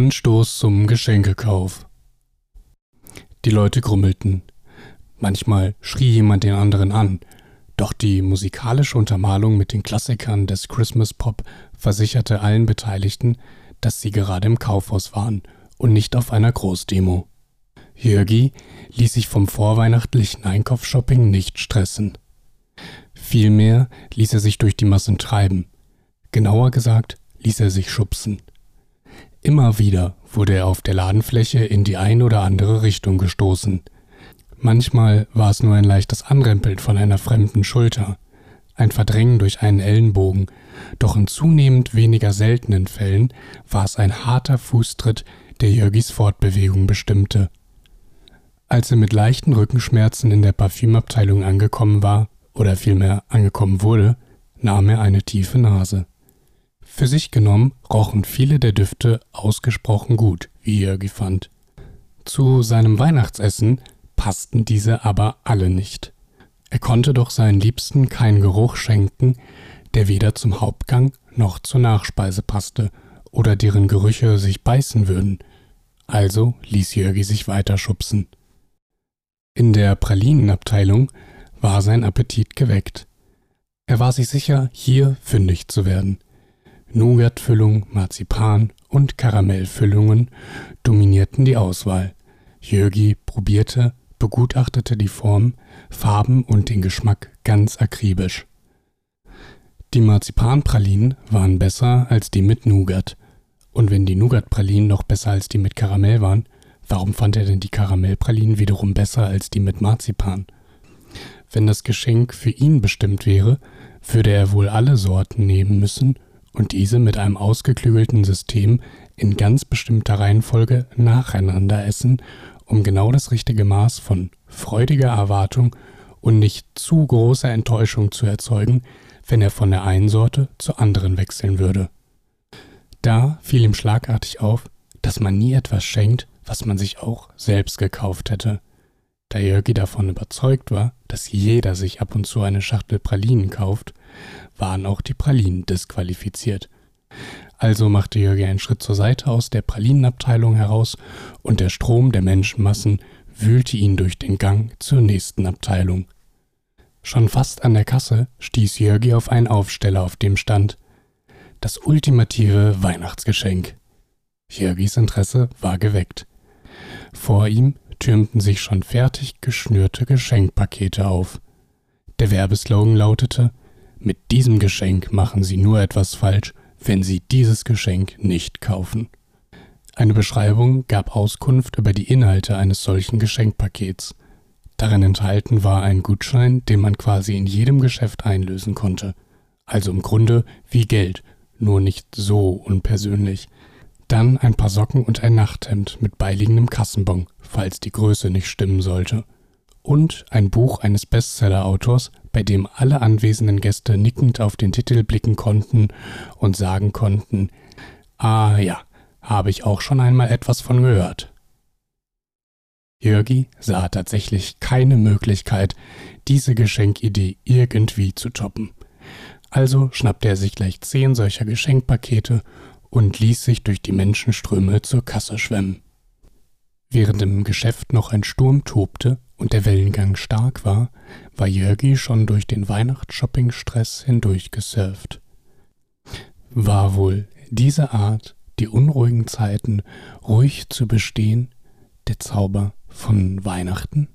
Anstoß zum Geschenkekauf. Die Leute grummelten. Manchmal schrie jemand den anderen an, doch die musikalische Untermalung mit den Klassikern des Christmas Pop versicherte allen Beteiligten, dass sie gerade im Kaufhaus waren und nicht auf einer Großdemo. Jürgi ließ sich vom vorweihnachtlichen Einkaufsshopping nicht stressen. Vielmehr ließ er sich durch die Massen treiben. Genauer gesagt, ließ er sich schubsen. Immer wieder wurde er auf der Ladenfläche in die ein oder andere Richtung gestoßen. Manchmal war es nur ein leichtes Anrempeln von einer fremden Schulter, ein Verdrängen durch einen Ellenbogen, doch in zunehmend weniger seltenen Fällen war es ein harter Fußtritt, der Jörgis Fortbewegung bestimmte. Als er mit leichten Rückenschmerzen in der Parfümabteilung angekommen war, oder vielmehr angekommen wurde, nahm er eine tiefe Nase. Für sich genommen rochen viele der Düfte ausgesprochen gut, wie Jörgi fand. Zu seinem Weihnachtsessen passten diese aber alle nicht. Er konnte doch seinen Liebsten keinen Geruch schenken, der weder zum Hauptgang noch zur Nachspeise passte oder deren Gerüche sich beißen würden. Also ließ Jörgi sich weiter schubsen. In der Pralinenabteilung war sein Appetit geweckt. Er war sich sicher, hier fündig zu werden. Nougatfüllung, Marzipan und Karamellfüllungen dominierten die Auswahl. Jürgi probierte, begutachtete die Form, Farben und den Geschmack ganz akribisch. Die Marzipanpralinen waren besser als die mit Nougat. Und wenn die Nougatpralinen noch besser als die mit Karamell waren, warum fand er denn die Karamellpralinen wiederum besser als die mit Marzipan? Wenn das Geschenk für ihn bestimmt wäre, würde er wohl alle Sorten nehmen müssen und diese mit einem ausgeklügelten System in ganz bestimmter Reihenfolge nacheinander essen, um genau das richtige Maß von freudiger Erwartung und nicht zu großer Enttäuschung zu erzeugen, wenn er von der einen Sorte zur anderen wechseln würde. Da fiel ihm schlagartig auf, dass man nie etwas schenkt, was man sich auch selbst gekauft hätte. Da Jörgi davon überzeugt war, dass jeder sich ab und zu eine Schachtel Pralinen kauft, waren auch die Pralinen disqualifiziert. Also machte Jörgi einen Schritt zur Seite aus der Pralinenabteilung heraus und der Strom der Menschenmassen wühlte ihn durch den Gang zur nächsten Abteilung. Schon fast an der Kasse stieß Jörgi auf einen Aufsteller, auf dem stand das ultimative Weihnachtsgeschenk. Jörgis Interesse war geweckt. Vor ihm türmten sich schon fertig geschnürte Geschenkpakete auf. Der Werbeslogan lautete mit diesem Geschenk machen Sie nur etwas falsch, wenn Sie dieses Geschenk nicht kaufen. Eine Beschreibung gab Auskunft über die Inhalte eines solchen Geschenkpakets. Darin enthalten war ein Gutschein, den man quasi in jedem Geschäft einlösen konnte. Also im Grunde wie Geld, nur nicht so unpersönlich. Dann ein paar Socken und ein Nachthemd mit beiliegendem Kassenbon, falls die Größe nicht stimmen sollte und ein Buch eines Bestseller-Autors, bei dem alle anwesenden Gäste nickend auf den Titel blicken konnten und sagen konnten, ah ja, habe ich auch schon einmal etwas von gehört. Jörgi sah tatsächlich keine Möglichkeit, diese Geschenkidee irgendwie zu toppen. Also schnappte er sich gleich zehn solcher Geschenkpakete und ließ sich durch die Menschenströme zur Kasse schwemmen. Während im Geschäft noch ein Sturm tobte und der Wellengang stark war, war Jörgi schon durch den Weihnachtsshopping-Stress hindurchgesurft. War wohl diese Art, die unruhigen Zeiten ruhig zu bestehen, der Zauber von Weihnachten?